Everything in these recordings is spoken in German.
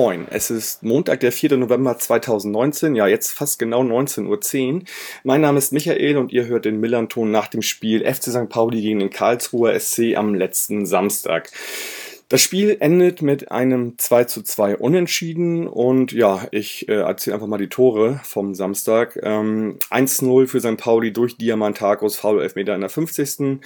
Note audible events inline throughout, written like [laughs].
Moin, es ist Montag, der 4. November 2019, ja jetzt fast genau 19.10 Uhr. Mein Name ist Michael und ihr hört den Millanton nach dem Spiel FC St. Pauli gegen den Karlsruher SC am letzten Samstag. Das Spiel endet mit einem 2 zu 2 Unentschieden und ja, ich äh, erzähle einfach mal die Tore vom Samstag. Ähm, 1-0 für St. Pauli durch Diamantakos, Foul Elfmeter in der 50.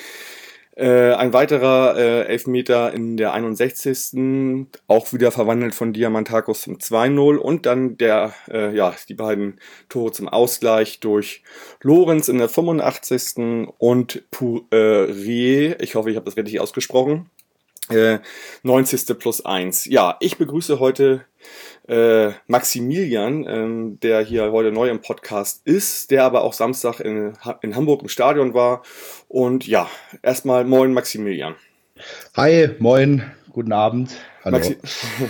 Äh, ein weiterer äh, Elfmeter in der 61. Auch wieder verwandelt von Diamantakos zum 2-0 und dann der, äh, ja, die beiden Tore zum Ausgleich durch Lorenz in der 85. und Pourier, ich hoffe, ich habe das richtig ausgesprochen, äh, 90. plus 1. Ja, ich begrüße heute äh, Maximilian, ähm, der hier heute neu im Podcast ist, der aber auch Samstag in, in Hamburg im Stadion war. Und ja, erstmal moin Maximilian. Hi, moin, guten Abend. Hallo. Maxi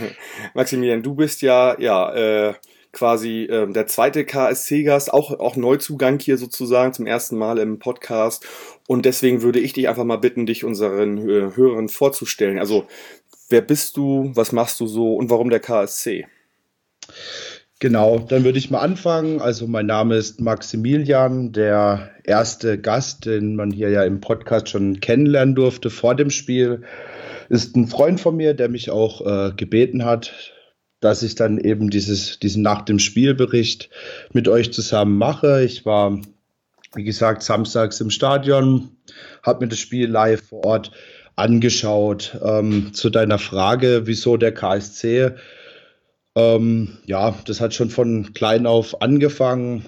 [laughs] Maximilian, du bist ja, ja, äh, quasi äh, der zweite KSC-Gast, auch, auch Neuzugang hier sozusagen zum ersten Mal im Podcast. Und deswegen würde ich dich einfach mal bitten, dich unseren äh, Hörern vorzustellen. Also, wer bist du, was machst du so und warum der KSC? Genau, dann würde ich mal anfangen. Also mein Name ist Maximilian, der erste Gast, den man hier ja im Podcast schon kennenlernen durfte vor dem Spiel, ist ein Freund von mir, der mich auch äh, gebeten hat, dass ich dann eben dieses, diesen nach dem Spielbericht mit euch zusammen mache. Ich war, wie gesagt, samstags im Stadion, habe mir das Spiel live vor Ort angeschaut. Ähm, zu deiner Frage, wieso der KSC? Ähm, ja, das hat schon von klein auf angefangen.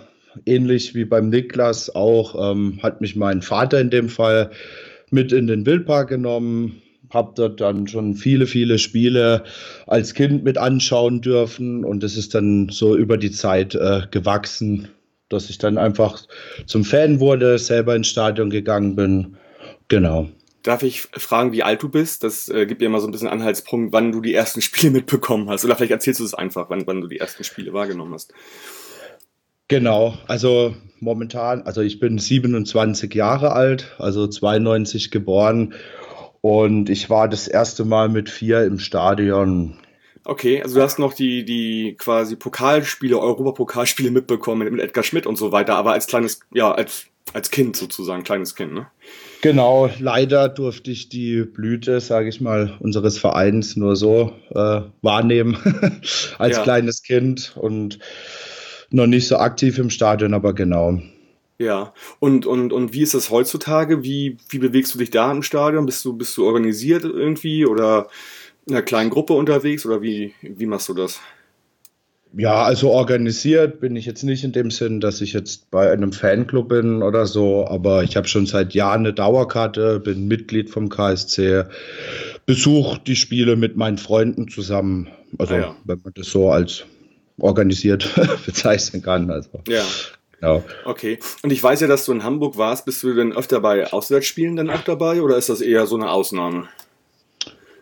Ähnlich wie beim Niklas auch ähm, hat mich mein Vater in dem Fall mit in den Wildpark genommen, habe dort dann schon viele, viele Spiele als Kind mit anschauen dürfen und es ist dann so über die Zeit äh, gewachsen, dass ich dann einfach zum Fan wurde, selber ins Stadion gegangen bin. Genau. Darf ich fragen, wie alt du bist? Das äh, gibt dir mal so ein bisschen Anhaltspunkt, wann du die ersten Spiele [laughs] mitbekommen hast. Oder vielleicht erzählst du es einfach, wann, wann du die ersten Spiele wahrgenommen hast. Genau, also momentan, also ich bin 27 Jahre alt, also 92 geboren und ich war das erste Mal mit vier im Stadion. Okay, also du hast noch die, die quasi Pokalspiele, Europapokalspiele mitbekommen mit Edgar Schmidt und so weiter, aber als kleines, ja, als, als Kind sozusagen, kleines Kind, ne? Genau, leider durfte ich die Blüte, sage ich mal, unseres Vereins nur so äh, wahrnehmen [laughs] als ja. kleines Kind und noch nicht so aktiv im Stadion, aber genau. Ja, und, und, und wie ist das heutzutage? Wie, wie bewegst du dich da im Stadion? Bist du, bist du organisiert irgendwie oder in einer kleinen Gruppe unterwegs oder wie, wie machst du das? Ja, also organisiert bin ich jetzt nicht in dem Sinn, dass ich jetzt bei einem Fanclub bin oder so, aber ich habe schon seit Jahren eine Dauerkarte, bin Mitglied vom KSC, besuche die Spiele mit meinen Freunden zusammen. Also, ah, ja. wenn man das so als organisiert [laughs] bezeichnen kann. Also. Ja. Genau. Okay. Und ich weiß ja, dass du in Hamburg warst. Bist du denn öfter bei Auswärtsspielen dann auch dabei oder ist das eher so eine Ausnahme?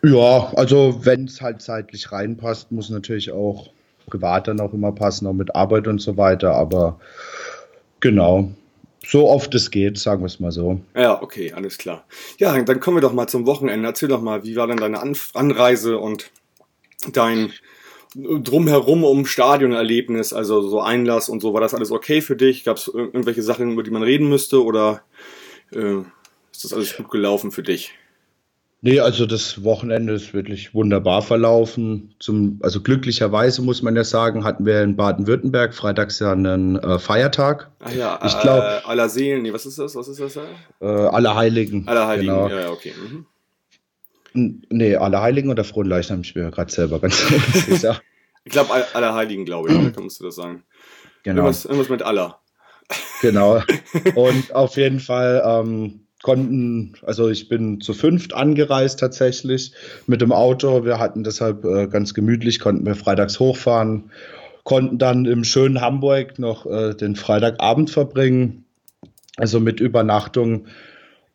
Ja, also wenn es halt zeitlich reinpasst, muss natürlich auch privat dann auch immer passen, auch mit Arbeit und so weiter. Aber genau, so oft es geht, sagen wir es mal so. Ja, okay, alles klar. Ja, dann kommen wir doch mal zum Wochenende. Erzähl doch mal, wie war denn deine Anreise und dein drumherum um Stadionerlebnis, also so Einlass und so, war das alles okay für dich? Gab es irgendwelche Sachen, über die man reden müsste oder äh, ist das alles gut gelaufen für dich? Nee, also das Wochenende ist wirklich wunderbar verlaufen. Zum, also glücklicherweise muss man ja sagen, hatten wir in Baden-Württemberg freitags ja einen äh, Feiertag. Ah ja, ich glaube äh, aller Seelen, nee, was ist das? Was ist das? Äh, Allerheiligen. Allerheiligen, genau. ja, okay. Mhm. Nee, Allerheiligen oder Frohen Leichnam, ich bin mir gerade selber ganz [laughs] sicher. ich glaube, Allerheiligen, glaube ich, da musst du das sagen. Genau. Irgendwas, irgendwas mit Aller. Genau. [laughs] Und auf jeden Fall ähm, konnten, also ich bin zu fünft angereist tatsächlich mit dem Auto. Wir hatten deshalb äh, ganz gemütlich, konnten wir freitags hochfahren, konnten dann im schönen Hamburg noch äh, den Freitagabend verbringen, also mit Übernachtung.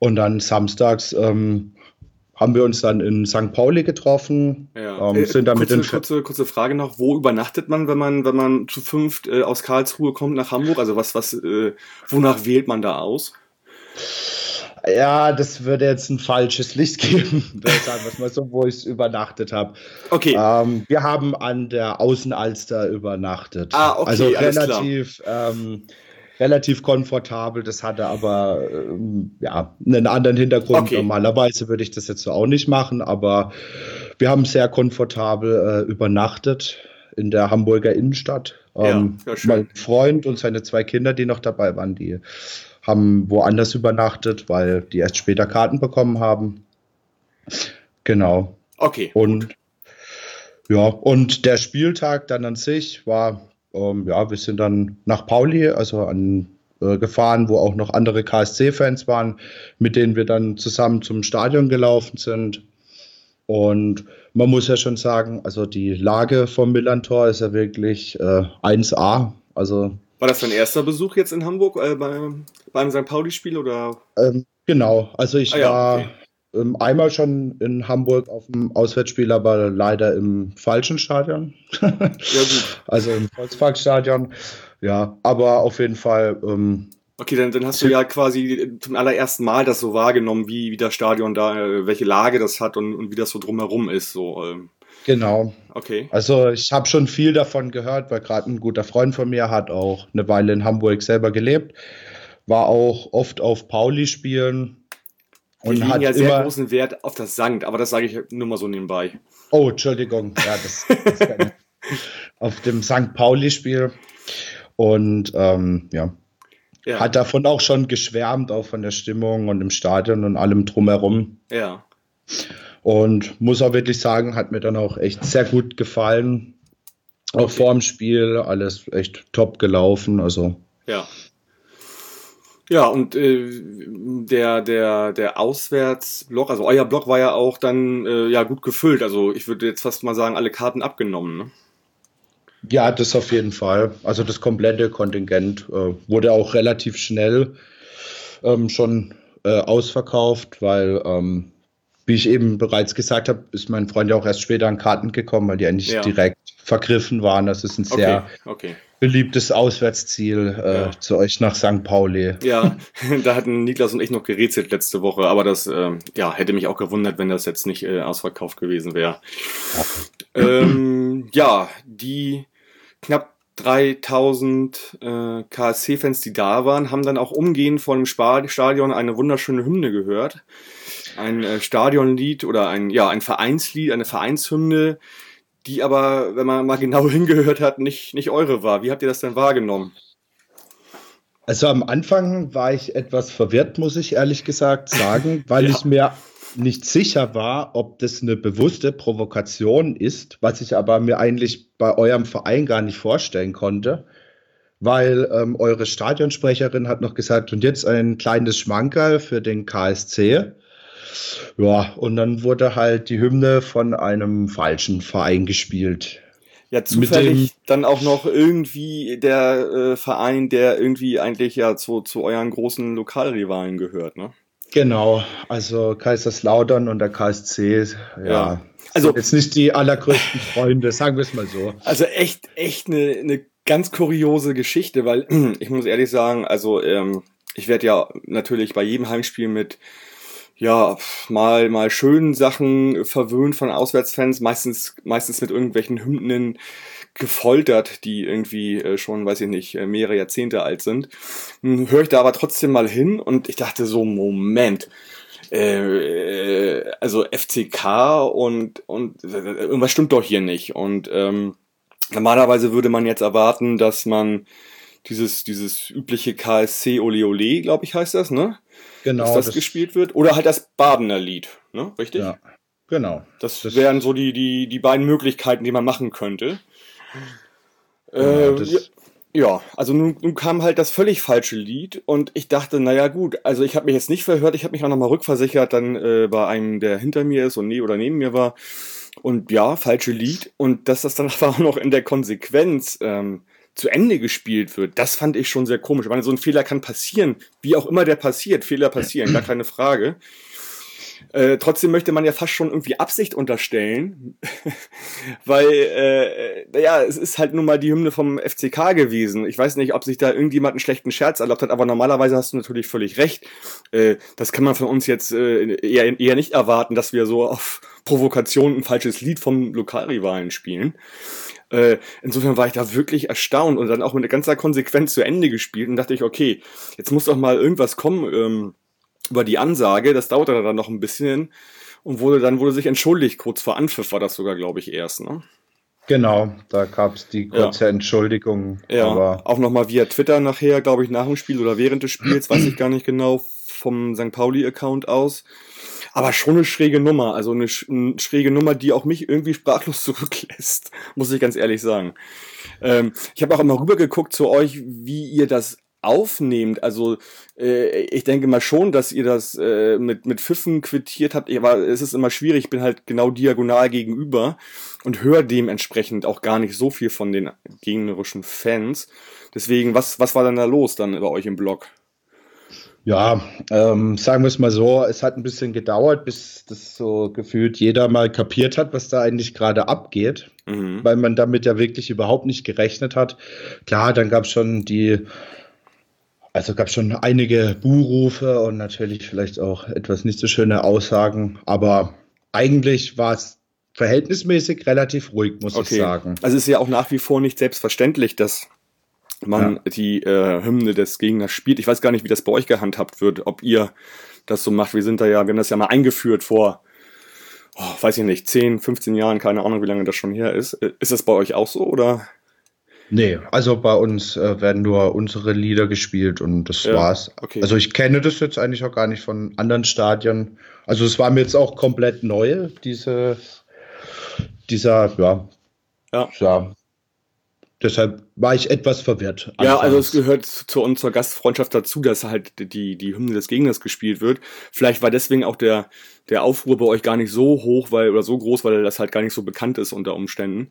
Und dann samstags ähm, haben wir uns dann in St. Pauli getroffen. Ja. Ähm, äh, sind dann kurze, mit kurze, kurze Frage noch, wo übernachtet man, wenn man, wenn man zu fünft äh, aus Karlsruhe kommt nach Hamburg? Also was, was, äh, wonach wählt man da aus? Ja, das würde jetzt ein falsches Licht [laughs] geben, sagen wir mal so, wo ich übernachtet habe. Okay. Ähm, wir haben an der Außenalster übernachtet. Ah, okay, also relativ, ähm, relativ komfortabel. Das hatte aber ähm, ja einen anderen Hintergrund. Okay. Normalerweise würde ich das jetzt so auch nicht machen, aber wir haben sehr komfortabel äh, übernachtet in der Hamburger Innenstadt. Ähm, ja, mein Freund und seine zwei Kinder, die noch dabei waren, die haben woanders übernachtet, weil die erst später Karten bekommen haben. Genau. Okay. Und ja, und der Spieltag dann an sich war, ähm, ja, wir sind dann nach Pauli, also an äh, gefahren, wo auch noch andere KSC-Fans waren, mit denen wir dann zusammen zum Stadion gelaufen sind. Und man muss ja schon sagen, also die Lage vom Millantor ist ja wirklich äh, 1A. Also war das dein erster Besuch jetzt in Hamburg äh, bei, beim St. Pauli-Spiel oder? Ähm, genau, also ich ah, ja, war okay. Ähm, einmal schon in Hamburg auf dem Auswärtsspiel, aber leider im falschen Stadion. [laughs] ja, gut. [laughs] Also im Volksparkstadion. Ja, aber auf jeden Fall. Ähm, okay, dann, dann hast du ja quasi zum allerersten Mal das so wahrgenommen, wie, wie das Stadion da, äh, welche Lage das hat und, und wie das so drumherum ist. So, ähm. Genau. Okay. Also ich habe schon viel davon gehört, weil gerade ein guter Freund von mir hat auch eine Weile in Hamburg selber gelebt, war auch oft auf Pauli-Spielen. Und legen hat ja sehr immer großen Wert auf das Sankt, aber das sage ich nur mal so nebenbei. Oh, Entschuldigung. Ja, das, das [laughs] auf dem St. Pauli-Spiel. Und ähm, ja. ja. Hat davon auch schon geschwärmt, auch von der Stimmung und dem Stadion und allem drumherum. Ja. Und muss auch wirklich sagen, hat mir dann auch echt sehr gut gefallen. Auch okay. vor dem Spiel alles echt top gelaufen. Also. Ja. Ja, und äh, der, der, der Auswärtsblock, also euer Block war ja auch dann äh, ja gut gefüllt. Also ich würde jetzt fast mal sagen, alle Karten abgenommen. Ne? Ja, das auf jeden Fall. Also das komplette Kontingent äh, wurde auch relativ schnell ähm, schon äh, ausverkauft, weil ähm, wie ich eben bereits gesagt habe, ist mein Freund ja auch erst später an Karten gekommen, weil die eigentlich ja. direkt vergriffen waren. Das ist ein sehr okay, okay. beliebtes Auswärtsziel äh, ja. zu euch nach St. Pauli. Ja, [laughs] da hatten Niklas und ich noch gerätselt letzte Woche, aber das äh, ja, hätte mich auch gewundert, wenn das jetzt nicht äh, ausverkauft gewesen wäre. Ja. Ähm, ja, die knapp 3000 äh, KSC-Fans, die da waren, haben dann auch umgehend vor dem Stadion eine wunderschöne Hymne gehört ein äh, Stadionlied oder ein, ja, ein Vereinslied, eine Vereinshymne, die aber, wenn man mal [laughs] genau hingehört hat, nicht, nicht eure war. Wie habt ihr das denn wahrgenommen? Also am Anfang war ich etwas verwirrt, muss ich ehrlich gesagt sagen, [laughs] weil ja. ich mir nicht sicher war, ob das eine bewusste Provokation ist, was ich aber mir eigentlich bei eurem Verein gar nicht vorstellen konnte, weil ähm, eure Stadionsprecherin hat noch gesagt, und jetzt ein kleines Schmankerl für den KSC. Ja, und dann wurde halt die Hymne von einem falschen Verein gespielt. Ja, zufällig dann auch noch irgendwie der äh, Verein, der irgendwie eigentlich ja zu, zu euren großen Lokalrivalen gehört, ne? Genau, also Kaiserslautern und der KSC, ja. ja. Also jetzt nicht die allergrößten Freunde, sagen wir es mal so. Also echt, echt eine, eine ganz kuriose Geschichte, weil [clears throat] ich muss ehrlich sagen, also ähm, ich werde ja natürlich bei jedem Heimspiel mit ja, mal, mal schönen Sachen verwöhnt von Auswärtsfans, meistens, meistens mit irgendwelchen Hymnen gefoltert, die irgendwie äh, schon, weiß ich nicht, äh, mehrere Jahrzehnte alt sind. Hm, Höre ich da aber trotzdem mal hin und ich dachte so, Moment, äh, also FCK und, und irgendwas stimmt doch hier nicht. Und ähm, normalerweise würde man jetzt erwarten, dass man dieses, dieses übliche KSC Ole Ole, glaube ich, heißt das, ne? Genau. Dass das, das, gespielt wird. Oder halt das Badener Lied, ne? Richtig? Ja. Genau. Das, das wären so die, die, die beiden Möglichkeiten, die man machen könnte. Äh, ja, ja, also nun, nun kam halt das völlig falsche Lied und ich dachte, naja gut, also ich habe mich jetzt nicht verhört, ich habe mich auch nochmal rückversichert, dann äh, bei einem, der hinter mir ist und nee oder neben mir war. Und ja, falsche Lied. Und dass das dann [laughs] aber auch noch in der Konsequenz ähm, zu Ende gespielt wird, das fand ich schon sehr komisch. Ich meine, so ein Fehler kann passieren, wie auch immer der passiert. Fehler passieren, gar keine Frage. Äh, trotzdem möchte man ja fast schon irgendwie Absicht unterstellen, [laughs] weil, äh, naja, es ist halt nun mal die Hymne vom FCK gewesen. Ich weiß nicht, ob sich da irgendjemand einen schlechten Scherz erlaubt hat, aber normalerweise hast du natürlich völlig recht. Äh, das kann man von uns jetzt äh, eher, eher nicht erwarten, dass wir so auf Provokation ein falsches Lied vom Lokalrivalen spielen. Äh, insofern war ich da wirklich erstaunt und dann auch mit einer ganzer Konsequenz zu Ende gespielt und dachte ich, okay, jetzt muss doch mal irgendwas kommen ähm, über die Ansage. Das dauerte dann noch ein bisschen und wurde dann wurde sich entschuldigt. Kurz vor Anpfiff war das sogar, glaube ich, erst. Ne? Genau, da gab es die kurze ja. Entschuldigung. Ja, aber auch nochmal via Twitter nachher, glaube ich, nach dem Spiel oder während des Spiels, weiß ich gar nicht genau, vom St. Pauli-Account aus. Aber schon eine schräge Nummer, also eine, eine, schräge Nummer, die auch mich irgendwie sprachlos [laughs] zurücklässt, muss ich ganz ehrlich sagen. Ähm, ich habe auch immer rübergeguckt zu euch, wie ihr das aufnehmt. Also äh, ich denke mal schon, dass ihr das äh, mit, mit Pfiffen quittiert habt, aber es ist immer schwierig, ich bin halt genau diagonal gegenüber und höre dementsprechend auch gar nicht so viel von den gegnerischen Fans. Deswegen, was, was war denn da los dann bei euch im Blog? Ja, ähm, sagen wir es mal so, es hat ein bisschen gedauert, bis das so gefühlt jeder mal kapiert hat, was da eigentlich gerade abgeht, mhm. weil man damit ja wirklich überhaupt nicht gerechnet hat. Klar, dann gab es schon die, also gab es schon einige Buhrufe und natürlich vielleicht auch etwas nicht so schöne Aussagen, aber eigentlich war es verhältnismäßig relativ ruhig, muss okay. ich sagen. Also es ist ja auch nach wie vor nicht selbstverständlich, dass man ja. die äh, Hymne des Gegners spielt. Ich weiß gar nicht, wie das bei euch gehandhabt wird, ob ihr das so macht. Wir sind da ja, wir haben das ja mal eingeführt vor, oh, weiß ich nicht, 10, 15 Jahren, keine Ahnung, wie lange das schon her ist. Äh, ist das bei euch auch so oder? Nee, also bei uns äh, werden nur unsere Lieder gespielt und das ja, war's. Okay. Also ich kenne das jetzt eigentlich auch gar nicht von anderen Stadien. Also es war mir jetzt auch komplett neu, diese, dieser, ja, ja. ja Deshalb war ich etwas verwirrt. Anfangs. Ja, also es gehört zu unserer Gastfreundschaft dazu, dass halt die, die Hymne des Gegners gespielt wird. Vielleicht war deswegen auch der, der Aufruhr bei euch gar nicht so hoch, weil, oder so groß, weil das halt gar nicht so bekannt ist unter Umständen.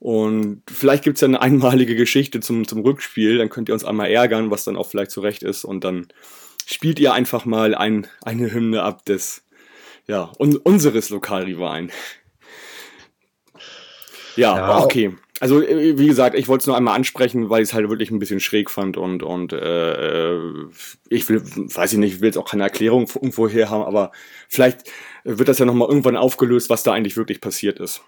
Und vielleicht gibt's ja eine einmalige Geschichte zum, zum Rückspiel, dann könnt ihr uns einmal ärgern, was dann auch vielleicht zurecht ist. Und dann spielt ihr einfach mal ein, eine Hymne ab des, ja, un, unseres Lokalrivalen. Ja, ja, okay. Also äh, wie gesagt, ich wollte es nur einmal ansprechen, weil ich es halt wirklich ein bisschen schräg fand und und äh, ich will, weiß ich nicht, ich will jetzt auch keine Erklärung irgendwo her haben, aber vielleicht wird das ja nochmal irgendwann aufgelöst, was da eigentlich wirklich passiert ist.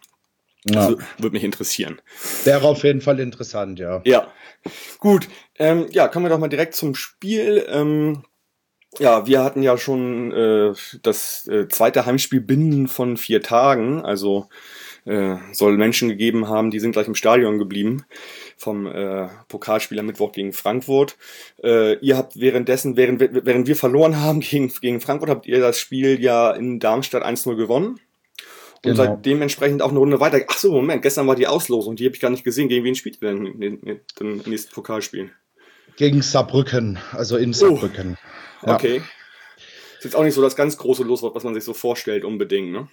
Ja. Also, würde mich interessieren. Wäre auf jeden Fall interessant, ja. Ja. Gut. Ähm, ja, kommen wir doch mal direkt zum Spiel. Ähm, ja, wir hatten ja schon äh, das äh, zweite Heimspiel binnen von vier Tagen, also äh, soll Menschen gegeben haben, die sind gleich im Stadion geblieben vom äh, Pokalspiel am Mittwoch gegen Frankfurt. Äh, ihr habt währenddessen, während, während wir verloren haben gegen, gegen Frankfurt, habt ihr das Spiel ja in Darmstadt 1-0 gewonnen. Und genau. seid dementsprechend auch eine Runde weiter. Ach so, Moment, gestern war die Auslosung, die habe ich gar nicht gesehen. Gegen wen spielt ihr denn den nächsten Pokalspiel? Gegen Saarbrücken, also in. Saarbrücken. Oh, ja. Okay. Ist jetzt auch nicht so das ganz große Los, was man sich so vorstellt, unbedingt, ne?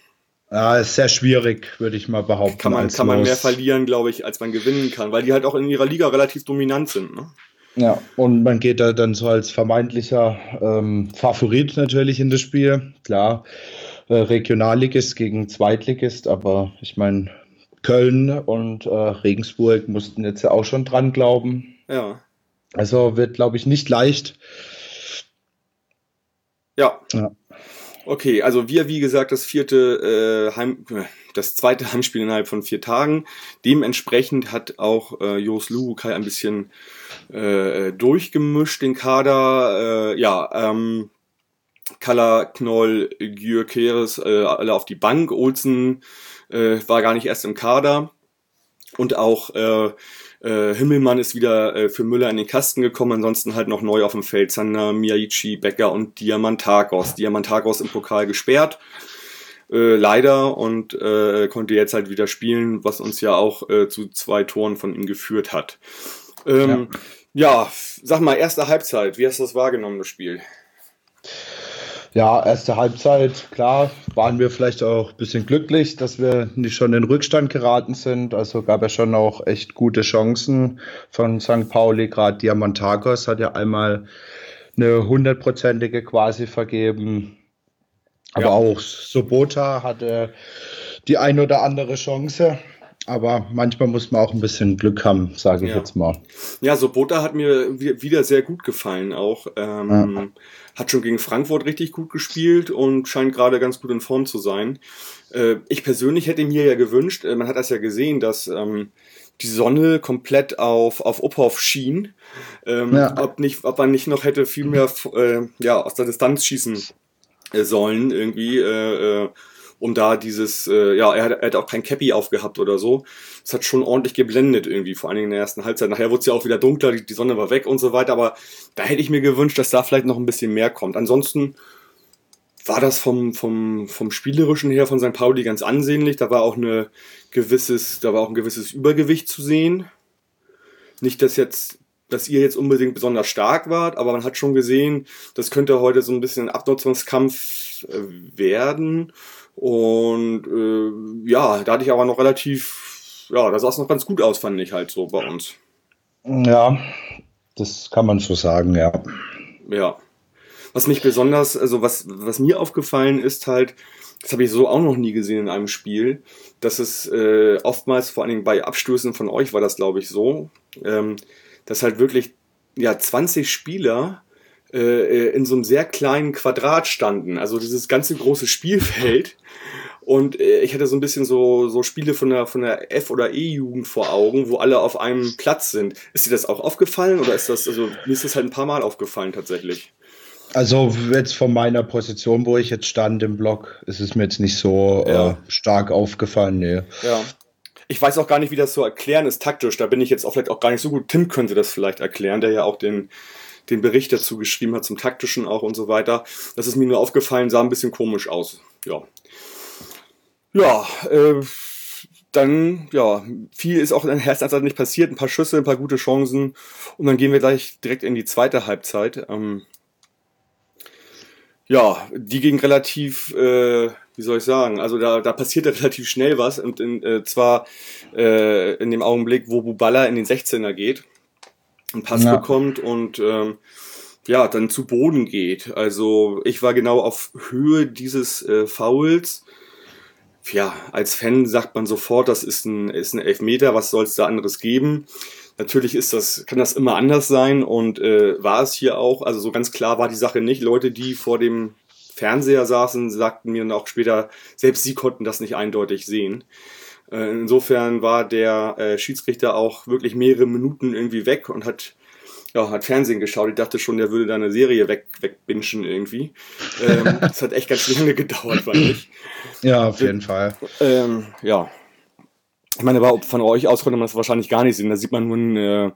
Ja, ist sehr schwierig, würde ich mal behaupten. Kann man, kann man mehr verlieren, glaube ich, als man gewinnen kann, weil die halt auch in ihrer Liga relativ dominant sind. Ne? Ja, und man geht da dann so als vermeintlicher ähm, Favorit natürlich in das Spiel. Klar, äh, Regionalligist gegen Zweitligist, aber ich meine, Köln und äh, Regensburg mussten jetzt ja auch schon dran glauben. Ja. Also wird, glaube ich, nicht leicht. Ja. ja. Okay, also wir, wie gesagt, das vierte äh, Heim, das zweite [laughs] Heimspiel innerhalb von vier Tagen. Dementsprechend hat auch äh, Jos Lukai ein bisschen äh, durchgemischt den Kader. Äh, ja, ähm, Kalla, Knoll, Gjür, Keres, äh, alle auf die Bank. Olsen äh, war gar nicht erst im Kader. Und auch äh, äh, Himmelmann ist wieder äh, für Müller in den Kasten gekommen, ansonsten halt noch neu auf dem Feld. Zander, Miyaichi, Becker und Diamantakos. Diamantakos im Pokal gesperrt. Äh, leider und äh, konnte jetzt halt wieder spielen, was uns ja auch äh, zu zwei Toren von ihm geführt hat. Ähm, ja. ja, sag mal, erste Halbzeit, wie hast du das wahrgenommen, das Spiel? Ja, erste Halbzeit, klar, waren wir vielleicht auch ein bisschen glücklich, dass wir nicht schon in Rückstand geraten sind. Also gab es schon auch echt gute Chancen von St. Pauli. Gerade Diamantakos hat ja einmal eine hundertprozentige quasi vergeben. Aber ja. auch Sobota hatte die ein oder andere Chance. Aber manchmal muss man auch ein bisschen Glück haben, sage ich ja. jetzt mal. Ja, Sobota hat mir wieder sehr gut gefallen auch. Ähm, ja. Hat schon gegen Frankfurt richtig gut gespielt und scheint gerade ganz gut in Form zu sein. Äh, ich persönlich hätte mir ja gewünscht, äh, man hat das ja gesehen, dass ähm, die Sonne komplett auf, auf Uphoff schien. Ähm, ja. ob, nicht, ob man nicht noch hätte viel mehr äh, ja, aus der Distanz schießen äh, sollen, irgendwie, äh, äh, um da dieses, äh, ja, er hat, er hat auch kein Cappy aufgehabt oder so. Es hat schon ordentlich geblendet irgendwie, vor allen Dingen in der ersten Halbzeit. Nachher wurde es ja auch wieder dunkler, die, die Sonne war weg und so weiter, aber da hätte ich mir gewünscht, dass da vielleicht noch ein bisschen mehr kommt. Ansonsten war das vom, vom, vom Spielerischen her von St. Pauli ganz ansehnlich. Da war auch eine gewisses, da war auch ein gewisses Übergewicht zu sehen. Nicht, dass jetzt, dass ihr jetzt unbedingt besonders stark wart, aber man hat schon gesehen, das könnte heute so ein bisschen ein Abnutzungskampf äh, werden. Und äh, ja, da hatte ich aber noch relativ, ja, da sah es noch ganz gut aus, fand ich halt so bei uns. Ja, das kann man so sagen, ja. Ja. Was mich besonders, also was, was mir aufgefallen ist halt, das habe ich so auch noch nie gesehen in einem Spiel, dass es äh, oftmals, vor allen Dingen bei Abstößen von euch war das, glaube ich, so, ähm, dass halt wirklich ja 20 Spieler äh, äh, in so einem sehr kleinen Quadrat standen. Also dieses ganze große Spielfeld. Und äh, ich hatte so ein bisschen so, so Spiele von der, von der F- oder E-Jugend vor Augen, wo alle auf einem Platz sind. Ist dir das auch aufgefallen oder ist das, also mir ist das halt ein paar Mal aufgefallen tatsächlich? Also jetzt von meiner Position, wo ich jetzt stand im Block, ist es mir jetzt nicht so äh, ja. äh, stark aufgefallen. Nee. Ja. Ich weiß auch gar nicht, wie das zu erklären ist taktisch. Da bin ich jetzt auch vielleicht auch gar nicht so gut. Tim könnte das vielleicht erklären, der ja auch den, den Bericht dazu geschrieben hat, zum taktischen auch und so weiter. Das ist mir nur aufgefallen, sah ein bisschen komisch aus. Ja. Ja, äh, dann, ja, viel ist auch in der ersten Halbzeit nicht passiert. Ein paar Schüsse, ein paar gute Chancen. Und dann gehen wir gleich direkt in die zweite Halbzeit. Ähm, ja, die ging relativ, äh, wie soll ich sagen, also da, da passierte [laughs] relativ schnell was und in, äh, zwar äh, in dem Augenblick, wo Buballa in den 16er geht, einen Pass ja. bekommt und ähm, ja, dann zu Boden geht. Also ich war genau auf Höhe dieses äh, Fouls. Ja, als Fan sagt man sofort, das ist ein, ist ein Elfmeter, was soll es da anderes geben? Natürlich ist das, kann das immer anders sein und äh, war es hier auch. Also so ganz klar war die Sache nicht. Leute, die vor dem Fernseher saßen, sagten mir dann auch später, selbst sie konnten das nicht eindeutig sehen. Äh, insofern war der äh, Schiedsrichter auch wirklich mehrere Minuten irgendwie weg und hat ja, hat Fernsehen geschaut. Ich dachte schon, der würde da eine Serie weg, wegbinschen irgendwie. Ähm, [laughs] das hat echt ganz lange gedauert, fand ich. Ja, auf jeden Fall. Ähm, ja, ich meine, aber von euch aus konnte man das wahrscheinlich gar nicht sehen. Da sieht man nur einen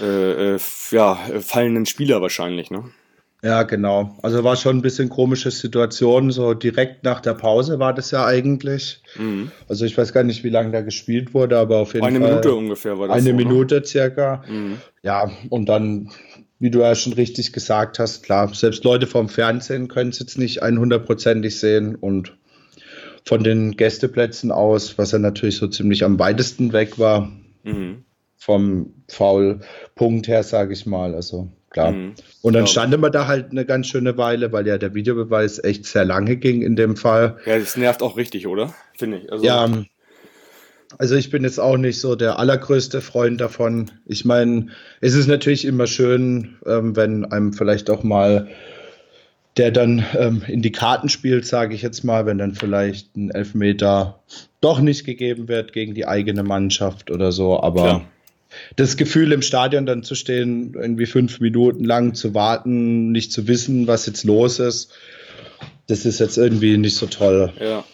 äh, äh, ja, fallenden Spieler wahrscheinlich, ne? Ja, genau. Also war schon ein bisschen komische Situation. So direkt nach der Pause war das ja eigentlich. Mhm. Also ich weiß gar nicht, wie lange da gespielt wurde, aber auf jeden eine Fall. Eine Minute ungefähr war das. Eine so, ne? Minute ne? circa. Mhm. Ja, und dann, wie du ja schon richtig gesagt hast, klar, selbst Leute vom Fernsehen können es jetzt nicht 100%ig sehen und von den Gästeplätzen aus, was ja natürlich so ziemlich am weitesten weg war. Mhm. Vom Foul-Punkt her, sage ich mal. Also klar. Mhm. Und dann standen wir da halt eine ganz schöne Weile, weil ja der Videobeweis echt sehr lange ging in dem Fall. Ja, das nervt auch richtig, oder? Finde ich. Also ja, also ich bin jetzt auch nicht so der allergrößte Freund davon. Ich meine, es ist natürlich immer schön, ähm, wenn einem vielleicht auch mal der dann ähm, in die Karten spielt, sage ich jetzt mal, wenn dann vielleicht ein Elfmeter doch nicht gegeben wird gegen die eigene Mannschaft oder so. Aber Klar. Das Gefühl im Stadion dann zu stehen, irgendwie fünf Minuten lang zu warten, nicht zu wissen, was jetzt los ist, das ist jetzt irgendwie nicht so toll. Ja,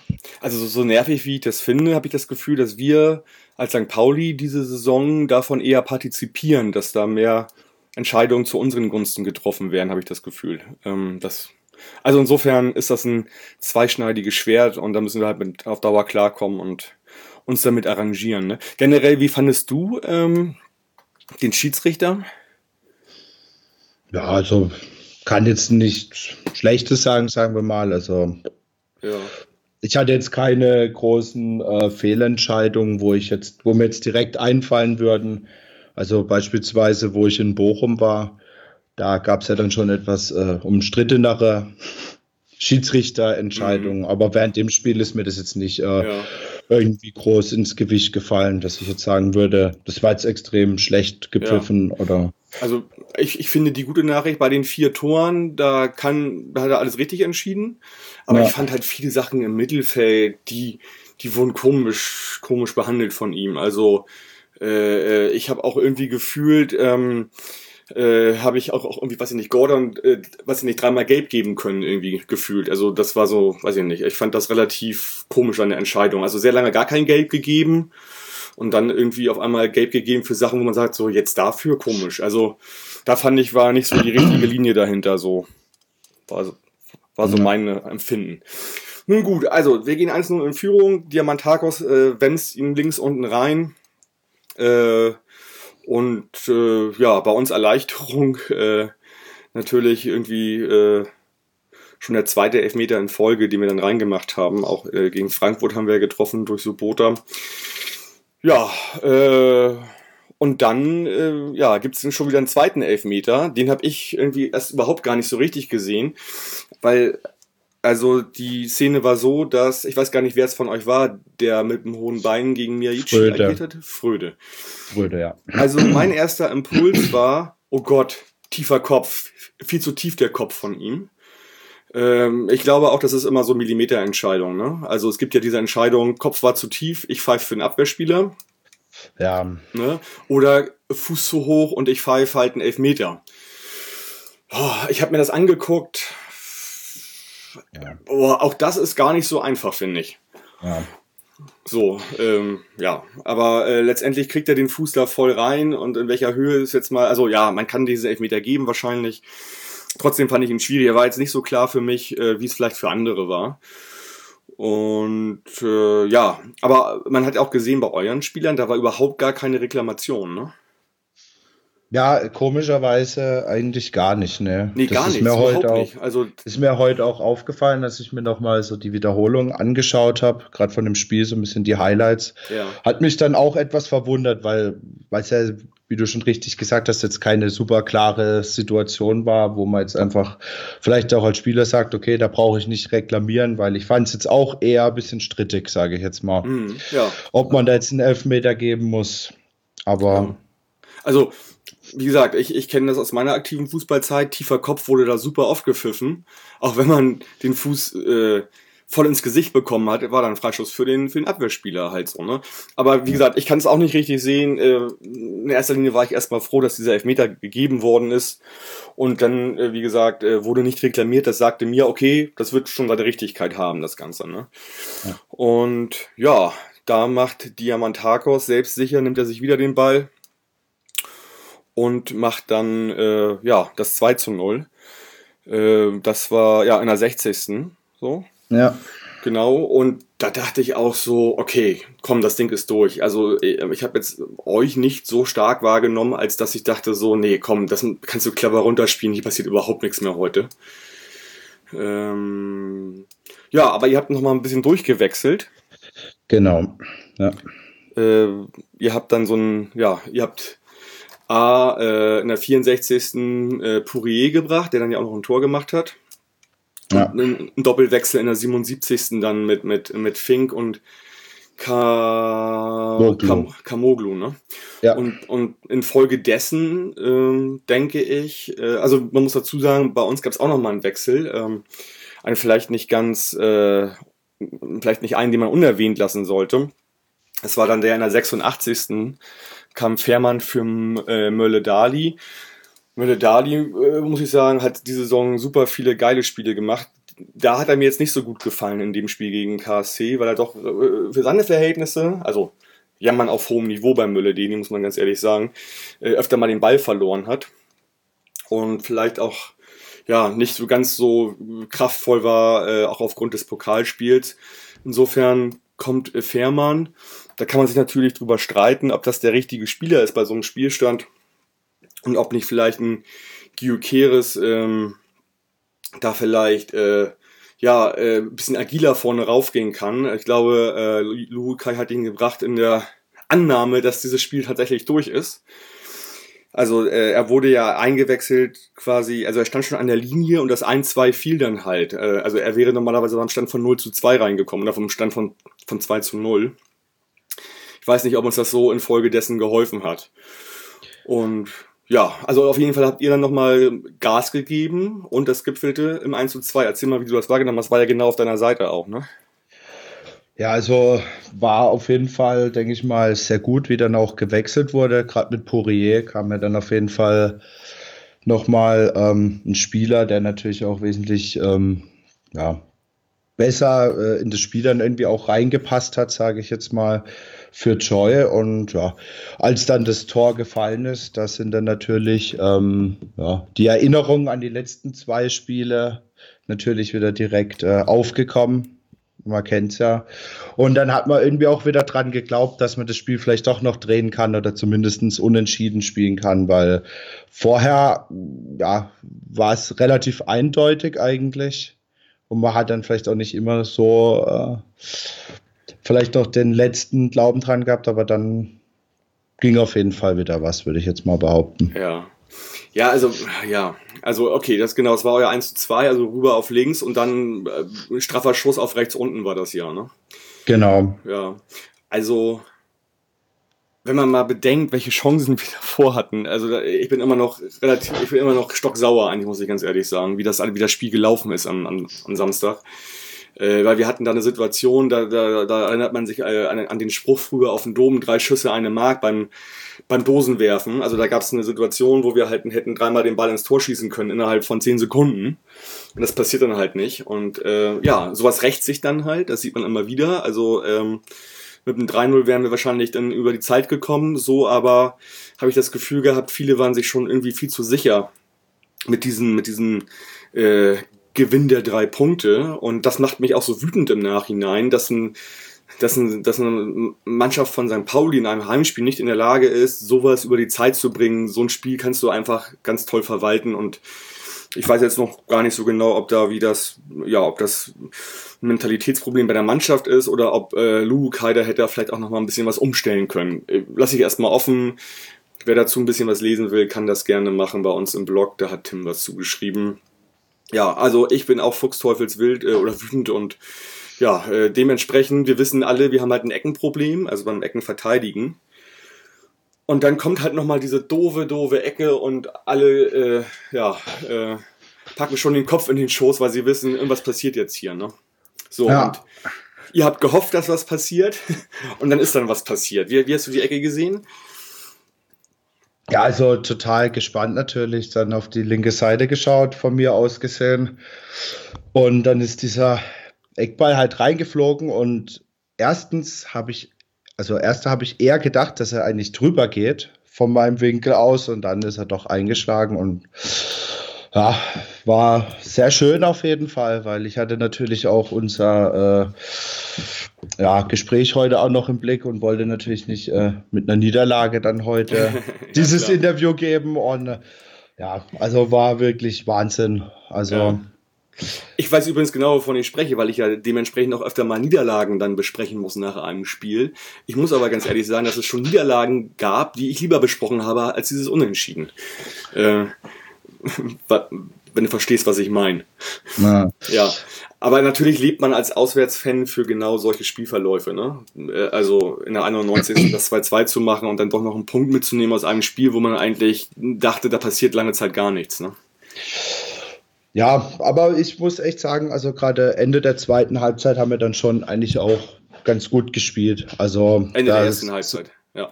also so nervig wie ich das finde, habe ich das Gefühl, dass wir als St. Pauli diese Saison davon eher partizipieren, dass da mehr Entscheidungen zu unseren Gunsten getroffen werden, habe ich das Gefühl. Ähm, das, also insofern ist das ein zweischneidiges Schwert und da müssen wir halt mit auf Dauer klarkommen und uns damit arrangieren. Ne? Generell, wie fandest du ähm, den Schiedsrichter? Ja, also kann jetzt nicht Schlechtes sagen, sagen wir mal. Also ja. ich hatte jetzt keine großen äh, Fehlentscheidungen, wo ich jetzt, wo mir jetzt direkt einfallen würden. Also beispielsweise, wo ich in Bochum war, da gab es ja dann schon etwas äh, umstrittenere Schiedsrichterentscheidung. Mhm. Aber während dem Spiel ist mir das jetzt nicht äh, ja. Irgendwie groß ins Gewicht gefallen, dass ich jetzt sagen würde, das war jetzt extrem schlecht gepfiffen ja. oder. Also ich, ich finde die gute Nachricht bei den vier Toren, da kann, da hat er alles richtig entschieden. Aber ja. ich fand halt viele Sachen im Mittelfeld, die, die wurden komisch, komisch behandelt von ihm. Also äh, äh ich habe auch irgendwie gefühlt, ähm, äh, habe ich auch, auch irgendwie, weiß ich nicht, Gordon, äh, weiß ich nicht, dreimal gelb geben können, irgendwie gefühlt. Also das war so, weiß ich nicht, ich fand das relativ komisch eine Entscheidung. Also sehr lange gar kein Gelb gegeben und dann irgendwie auf einmal gelb gegeben für Sachen, wo man sagt, so jetzt dafür komisch. Also da fand ich, war nicht so die richtige Linie dahinter so. War so, war so mein Empfinden. Nun gut, also wir gehen 1-0 in Führung. Diamantakos äh, wenn's ihn links unten rein. Äh, und äh, ja, bei uns Erleichterung [laughs] äh, natürlich irgendwie äh, schon der zweite Elfmeter in Folge, den wir dann reingemacht haben. Auch äh, gegen Frankfurt haben wir getroffen durch Subota. Ja, äh, und dann äh, ja, gibt es schon wieder einen zweiten Elfmeter. Den habe ich irgendwie erst überhaupt gar nicht so richtig gesehen, weil also die Szene war so, dass, ich weiß gar nicht, wer es von euch war, der mit dem hohen Bein gegen Miyachi agiert hat. Fröde. Fröde, ja. Also mein erster Impuls war, oh Gott, tiefer Kopf, viel zu tief der Kopf von ihm. Ähm, ich glaube auch, das ist immer so Millimeterentscheidung. Ne? Also es gibt ja diese Entscheidung, Kopf war zu tief, ich pfeife für den Abwehrspieler. Ja. Ne? Oder Fuß zu hoch und ich pfeife halt einen Elfmeter. Oh, ich habe mir das angeguckt ja. Oh, auch das ist gar nicht so einfach, finde ich. Ja. So, ähm, ja, aber äh, letztendlich kriegt er den Fuß da voll rein und in welcher Höhe ist jetzt mal, also ja, man kann diese Elfmeter geben wahrscheinlich. Trotzdem fand ich ihn schwierig. Er war jetzt nicht so klar für mich, äh, wie es vielleicht für andere war. Und äh, ja, aber man hat auch gesehen bei euren Spielern, da war überhaupt gar keine Reklamation, ne? Ja, komischerweise eigentlich gar nicht, ne? Nee, das gar ist nicht. Mir heute auch, nicht. Also ist mir heute auch aufgefallen, dass ich mir nochmal so die Wiederholung angeschaut habe, gerade von dem Spiel, so ein bisschen die Highlights. Ja. Hat mich dann auch etwas verwundert, weil es ja, wie du schon richtig gesagt hast, jetzt keine super klare Situation war, wo man jetzt einfach vielleicht auch als Spieler sagt, okay, da brauche ich nicht reklamieren, weil ich fand es jetzt auch eher ein bisschen strittig, sage ich jetzt mal. Mhm, ja. Ob man da jetzt einen Elfmeter geben muss. Aber. Also, wie gesagt, ich, ich kenne das aus meiner aktiven Fußballzeit. Tiefer Kopf wurde da super oft gepfiffen. Auch wenn man den Fuß äh, voll ins Gesicht bekommen hat, war dann Freischuss für den, für den Abwehrspieler halt so. Ne? Aber wie gesagt, ich kann es auch nicht richtig sehen. Äh, in erster Linie war ich erstmal froh, dass dieser Elfmeter gegeben worden ist. Und dann, äh, wie gesagt, äh, wurde nicht reklamiert. Das sagte mir, okay, das wird schon seine Richtigkeit haben, das Ganze. Ne? Ja. Und ja, da macht Diamantakos selbstsicher, nimmt er sich wieder den Ball und macht dann äh, ja das 2 zu 0. Äh, das war ja in der 60. So. Ja. Genau, und da dachte ich auch so, okay, komm, das Ding ist durch. Also äh, ich habe jetzt euch nicht so stark wahrgenommen, als dass ich dachte so, nee, komm, das kannst du clever runterspielen, hier passiert überhaupt nichts mehr heute. Ähm, ja, aber ihr habt noch mal ein bisschen durchgewechselt. Genau, ja. Äh, ihr habt dann so ein, ja, ihr habt A äh, in der 64. Äh, Pourier gebracht, der dann ja auch noch ein Tor gemacht hat. Ja. Ein, ein Doppelwechsel in der 77. dann mit, mit, mit Fink und Ka Kam Kamoglu, ne? Ja. Und, und infolgedessen ähm, denke ich, äh, also man muss dazu sagen, bei uns gab es auch noch mal einen Wechsel. Ähm, einen vielleicht nicht ganz, äh, vielleicht nicht einen, den man unerwähnt lassen sollte. Es war dann der in der 86 kam Fährmann für äh, Mölle Dali. Mölle Dali, äh, muss ich sagen, hat diese Saison super viele geile Spiele gemacht. Da hat er mir jetzt nicht so gut gefallen in dem Spiel gegen KSC, weil er doch äh, für seine Verhältnisse, also jammern auf hohem Niveau beim Mölle Dali, muss man ganz ehrlich sagen, äh, öfter mal den Ball verloren hat. Und vielleicht auch ja nicht so ganz so kraftvoll war, äh, auch aufgrund des Pokalspiels. Insofern kommt äh, Fährmann da kann man sich natürlich drüber streiten, ob das der richtige Spieler ist bei so einem Spielstand und ob nicht vielleicht ein Gyukeres ähm, da vielleicht äh, ja äh, ein bisschen agiler vorne raufgehen kann. Ich glaube, äh, Luhukai hat ihn gebracht in der Annahme, dass dieses Spiel tatsächlich durch ist. Also äh, er wurde ja eingewechselt quasi, also er stand schon an der Linie und das 1-2 fiel dann halt. Äh, also er wäre normalerweise beim Stand von 0 zu 2 reingekommen oder vom Stand von, von 2 zu 0. Ich weiß nicht, ob uns das so infolgedessen geholfen hat. Und ja, also auf jeden Fall habt ihr dann nochmal Gas gegeben und das gipfelte im 1 zu 2. Erzähl mal, wie du das wahrgenommen hast. War ja genau auf deiner Seite auch, ne? Ja, also war auf jeden Fall, denke ich mal, sehr gut, wie dann auch gewechselt wurde. Gerade mit Poirier kam ja dann auf jeden Fall nochmal ähm, ein Spieler, der natürlich auch wesentlich ähm, ja, besser äh, in das Spiel dann irgendwie auch reingepasst hat, sage ich jetzt mal, für Joy. Und ja, als dann das Tor gefallen ist, da sind dann natürlich ähm, ja, die Erinnerungen an die letzten zwei Spiele natürlich wieder direkt äh, aufgekommen man kennt's ja. Und dann hat man irgendwie auch wieder dran geglaubt, dass man das Spiel vielleicht doch noch drehen kann oder zumindestens unentschieden spielen kann, weil vorher, ja, war es relativ eindeutig eigentlich. Und man hat dann vielleicht auch nicht immer so, äh, vielleicht noch den letzten Glauben dran gehabt, aber dann ging auf jeden Fall wieder was, würde ich jetzt mal behaupten. Ja. Ja, also, ja, also okay, das genau, es war euer 1 zu 2, also rüber auf links und dann äh, straffer Schuss auf rechts unten war das ja, ne? Genau. Ja, also wenn man mal bedenkt, welche Chancen wir [laughs] davor hatten, also ich bin immer noch relativ, ich bin immer noch stocksauer eigentlich, muss ich ganz ehrlich sagen, wie das, wie das Spiel gelaufen ist am, am, am Samstag. Äh, weil wir hatten da eine Situation, da, da, da erinnert man sich äh, an, an den Spruch früher auf dem Dom, drei Schüsse, eine Mark beim, beim Dosenwerfen. Also da gab es eine Situation, wo wir halt hätten dreimal den Ball ins Tor schießen können innerhalb von zehn Sekunden. Und das passiert dann halt nicht. Und äh, ja, sowas rächt sich dann halt, das sieht man immer wieder. Also ähm, mit dem 3-0 wären wir wahrscheinlich dann über die Zeit gekommen. So aber habe ich das Gefühl gehabt, viele waren sich schon irgendwie viel zu sicher mit diesen, mit diesen äh, Gewinn der drei Punkte. Und das macht mich auch so wütend im Nachhinein, dass ein dass, ein, dass eine Mannschaft von St. Pauli in einem Heimspiel nicht in der Lage ist, sowas über die Zeit zu bringen. So ein Spiel kannst du einfach ganz toll verwalten und ich weiß jetzt noch gar nicht so genau, ob da wie das, ja, ob das ein Mentalitätsproblem bei der Mannschaft ist oder ob äh, Lou Kaider hätte vielleicht auch noch mal ein bisschen was umstellen können. Äh, lass ich erstmal offen. Wer dazu ein bisschen was lesen will, kann das gerne machen bei uns im Blog. Da hat Tim was zugeschrieben. Ja, also ich bin auch fuchsteufelswild äh, oder wütend und ja, äh, dementsprechend, wir wissen alle, wir haben halt ein Eckenproblem, also beim Ecken verteidigen. Und dann kommt halt nochmal diese doofe, doofe Ecke und alle, äh, ja, äh, packen schon den Kopf in den Schoß, weil sie wissen, irgendwas passiert jetzt hier, ne? So, ja. und ihr habt gehofft, dass was passiert [laughs] und dann ist dann was passiert. Wie, wie hast du die Ecke gesehen? Ja, also total gespannt natürlich, dann auf die linke Seite geschaut, von mir aus gesehen. Und dann ist dieser Eckball halt reingeflogen und erstens habe ich, also erst habe ich eher gedacht, dass er eigentlich drüber geht von meinem Winkel aus und dann ist er doch eingeschlagen und ja, war sehr schön auf jeden Fall, weil ich hatte natürlich auch unser äh, ja, Gespräch heute auch noch im Blick und wollte natürlich nicht äh, mit einer Niederlage dann heute [laughs] ja, dieses klar. Interview geben und äh, ja, also war wirklich Wahnsinn. Also ja. Ich weiß übrigens genau, wovon ich spreche, weil ich ja dementsprechend auch öfter mal Niederlagen dann besprechen muss nach einem Spiel. Ich muss aber ganz ehrlich sagen, dass es schon Niederlagen gab, die ich lieber besprochen habe als dieses Unentschieden. Äh, [laughs] wenn du verstehst, was ich meine. Ja. Aber natürlich lebt man als Auswärtsfan für genau solche Spielverläufe. Ne? Äh, also in der 91. das 2-2 zu machen und dann doch noch einen Punkt mitzunehmen aus einem Spiel, wo man eigentlich dachte, da passiert lange Zeit gar nichts. Ne? Ja, aber ich muss echt sagen, also gerade Ende der zweiten Halbzeit haben wir dann schon eigentlich auch ganz gut gespielt. Also Ende der ersten Halbzeit, ja.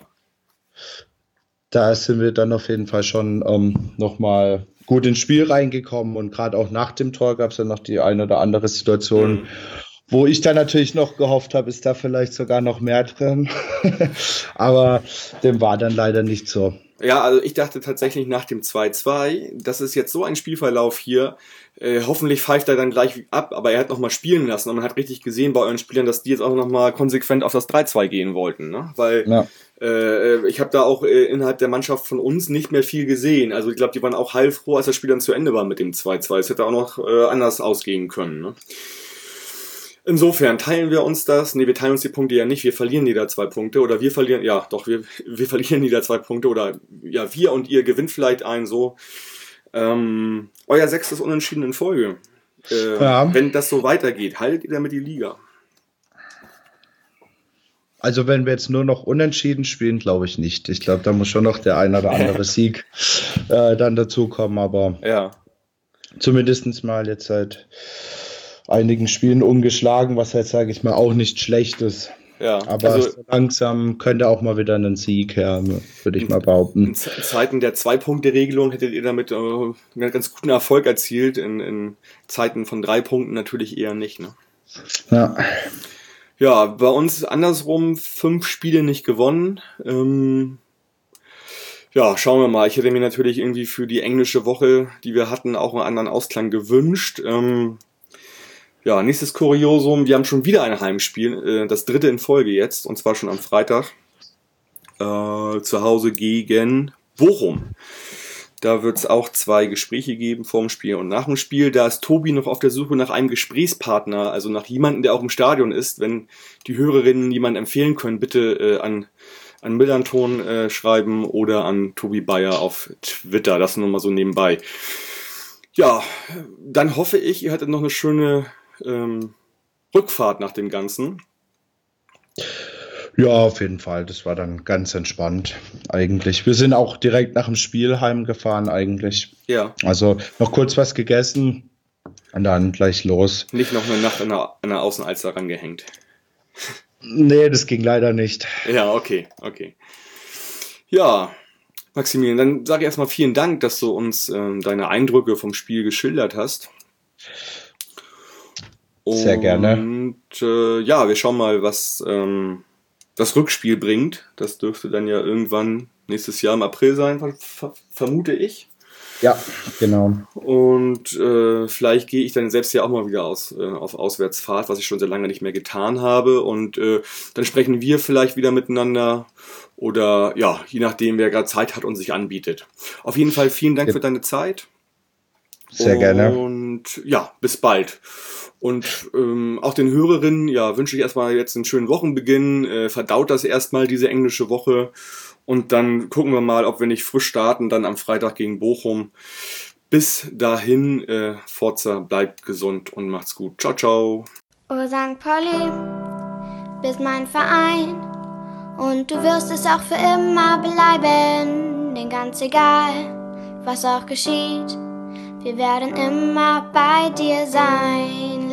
Da sind wir dann auf jeden Fall schon ähm, nochmal gut ins Spiel reingekommen und gerade auch nach dem Tor gab es dann noch die eine oder andere Situation, mhm. Wo ich dann natürlich noch gehofft habe, ist da vielleicht sogar noch mehr drin. [laughs] aber dem war dann leider nicht so. Ja, also ich dachte tatsächlich nach dem 2-2, das ist jetzt so ein Spielverlauf hier. Äh, hoffentlich pfeift er dann gleich ab, aber er hat nochmal spielen lassen und man hat richtig gesehen bei euren Spielern, dass die jetzt auch nochmal konsequent auf das 3-2 gehen wollten. Ne? Weil ja. äh, ich habe da auch äh, innerhalb der Mannschaft von uns nicht mehr viel gesehen. Also ich glaube, die waren auch heilfroh, als das Spiel dann zu Ende war mit dem 2-2. Es hätte auch noch äh, anders ausgehen können. Ne? Insofern teilen wir uns das. Nee, wir teilen uns die Punkte ja nicht. Wir verlieren jeder zwei Punkte. Oder wir verlieren, ja, doch, wir, [laughs] wir verlieren jeder zwei Punkte. Oder ja, wir und ihr gewinnt vielleicht ein so. Ähm, euer sechstes Unentschieden in Folge. Äh, ja. Wenn das so weitergeht, haltet ihr damit die Liga? Also wenn wir jetzt nur noch unentschieden spielen, glaube ich nicht. Ich glaube, da muss schon noch der ein oder andere [laughs] Sieg äh, dann dazukommen. Aber ja. zumindest mal jetzt seit einigen Spielen ungeschlagen, was jetzt, sage ich mal, auch nicht schlecht ist. Ja, aber also, so langsam könnte auch mal wieder ein Sieg her, würde ich mal behaupten. In Zeiten der Zwei-Punkte-Regelung hättet ihr damit äh, einen ganz guten Erfolg erzielt. In, in, Zeiten von drei Punkten natürlich eher nicht. Ne? Ja. Ja, bei uns andersrum fünf Spiele nicht gewonnen. Ähm, ja, schauen wir mal. Ich hätte mir natürlich irgendwie für die englische Woche, die wir hatten, auch einen anderen Ausklang gewünscht. Ähm, ja, nächstes Kuriosum, wir haben schon wieder ein Heimspiel, äh, das dritte in Folge jetzt, und zwar schon am Freitag. Äh, zu Hause gegen Bochum. Da wird es auch zwei Gespräche geben vor dem Spiel und nach dem Spiel. Da ist Tobi noch auf der Suche nach einem Gesprächspartner, also nach jemandem, der auch im Stadion ist. Wenn die Hörerinnen jemanden empfehlen können, bitte äh, an, an Millanton äh, schreiben oder an Tobi Bayer auf Twitter. Das nur mal so nebenbei. Ja, dann hoffe ich, ihr hattet noch eine schöne ähm, Rückfahrt nach dem Ganzen? Ja, auf jeden Fall. Das war dann ganz entspannt eigentlich. Wir sind auch direkt nach dem Spiel heimgefahren eigentlich. Ja. Also noch kurz was gegessen und dann gleich los. Nicht noch eine Nacht an der, an der Außenalster rangehängt. Nee, das ging leider nicht. Ja, okay, okay. Ja, Maximilian, dann sage ich erstmal vielen Dank, dass du uns ähm, deine Eindrücke vom Spiel geschildert hast. Sehr gerne. Und äh, ja, wir schauen mal, was ähm, das Rückspiel bringt. Das dürfte dann ja irgendwann nächstes Jahr im April sein, ver ver vermute ich. Ja, genau. Und äh, vielleicht gehe ich dann selbst ja auch mal wieder aus, äh, auf Auswärtsfahrt, was ich schon sehr lange nicht mehr getan habe. Und äh, dann sprechen wir vielleicht wieder miteinander oder ja, je nachdem, wer gerade Zeit hat und sich anbietet. Auf jeden Fall vielen Dank ja. für deine Zeit. Sehr gerne. Und ja, bis bald. Und ähm, auch den Hörerinnen, ja, wünsche ich erstmal jetzt einen schönen Wochenbeginn. Äh, verdaut das erstmal diese englische Woche. Und dann gucken wir mal, ob wir nicht frisch starten, dann am Freitag gegen Bochum. Bis dahin, äh, Forza, bleibt gesund und macht's gut. Ciao, ciao. Oh St. Pauli, bist mein Verein. Und du wirst es auch für immer bleiben. Denn ganz egal, was auch geschieht. Wir werden immer bei dir sein.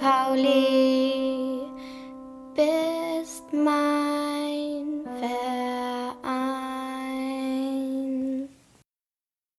Pauli, bist mein Ver